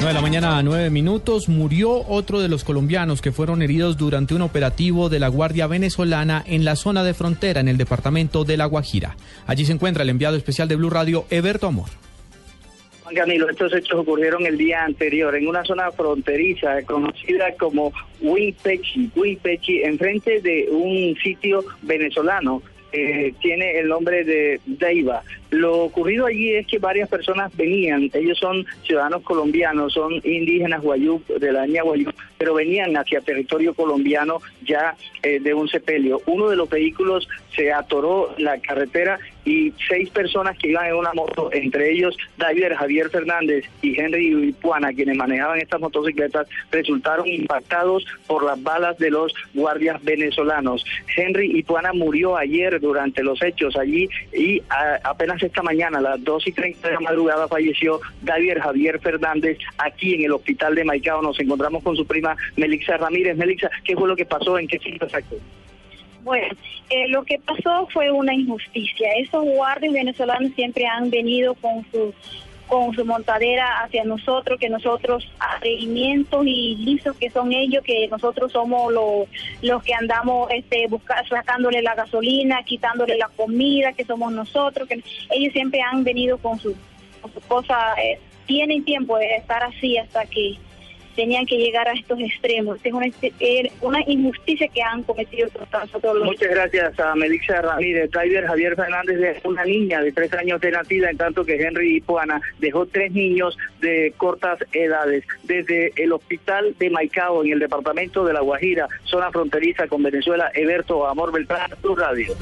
9 de la mañana a 9 minutos murió otro de los colombianos que fueron heridos durante un operativo de la Guardia Venezolana en la zona de frontera en el departamento de La Guajira. Allí se encuentra el enviado especial de Blue Radio, Eberto Amor. Juan Camilo, estos hechos ocurrieron el día anterior en una zona fronteriza conocida como Huipechi, Huipechi, enfrente de un sitio venezolano. Eh, tiene el nombre de Deiva. Lo ocurrido allí es que varias personas venían, ellos son ciudadanos colombianos, son indígenas guayú, de la etnia guayú, pero venían hacia territorio colombiano ya eh, de un sepelio. Uno de los vehículos se atoró la carretera y seis personas que iban en una moto, entre ellos David Javier Fernández y Henry Ipuana, quienes manejaban estas motocicletas, resultaron impactados por las balas de los guardias venezolanos. Henry Ipuana murió ayer durante los hechos allí y apenas esta mañana, a las 2 y 30 de la madrugada, falleció David Javier Fernández aquí en el hospital de Maicao. Nos encontramos con su prima Melixa Ramírez. Melixa, ¿qué fue lo que pasó? ¿En qué sitio exacto? Bueno, eh, lo que pasó fue una injusticia. Esos guardias venezolanos siempre han venido con su con su montadera hacia nosotros, que nosotros atrevimientos y lisos que son ellos, que nosotros somos los, los que andamos este, buscar, sacándole la gasolina, quitándole la comida, que somos nosotros, que ellos siempre han venido con su, con su cosa, eh, tienen tiempo de estar así hasta que tenían que llegar a estos extremos. Es una, injusticia que han cometido nosotros los... Muchas gracias a Melissa Ramírez. Tyler Javier Fernández es una niña de tres años de nacida, en tanto que Henry Ipuana dejó tres niños de cortas edades. Desde el hospital de Maicao, en el departamento de La Guajira, zona fronteriza con Venezuela, Eberto Amor Beltrán, tu radio.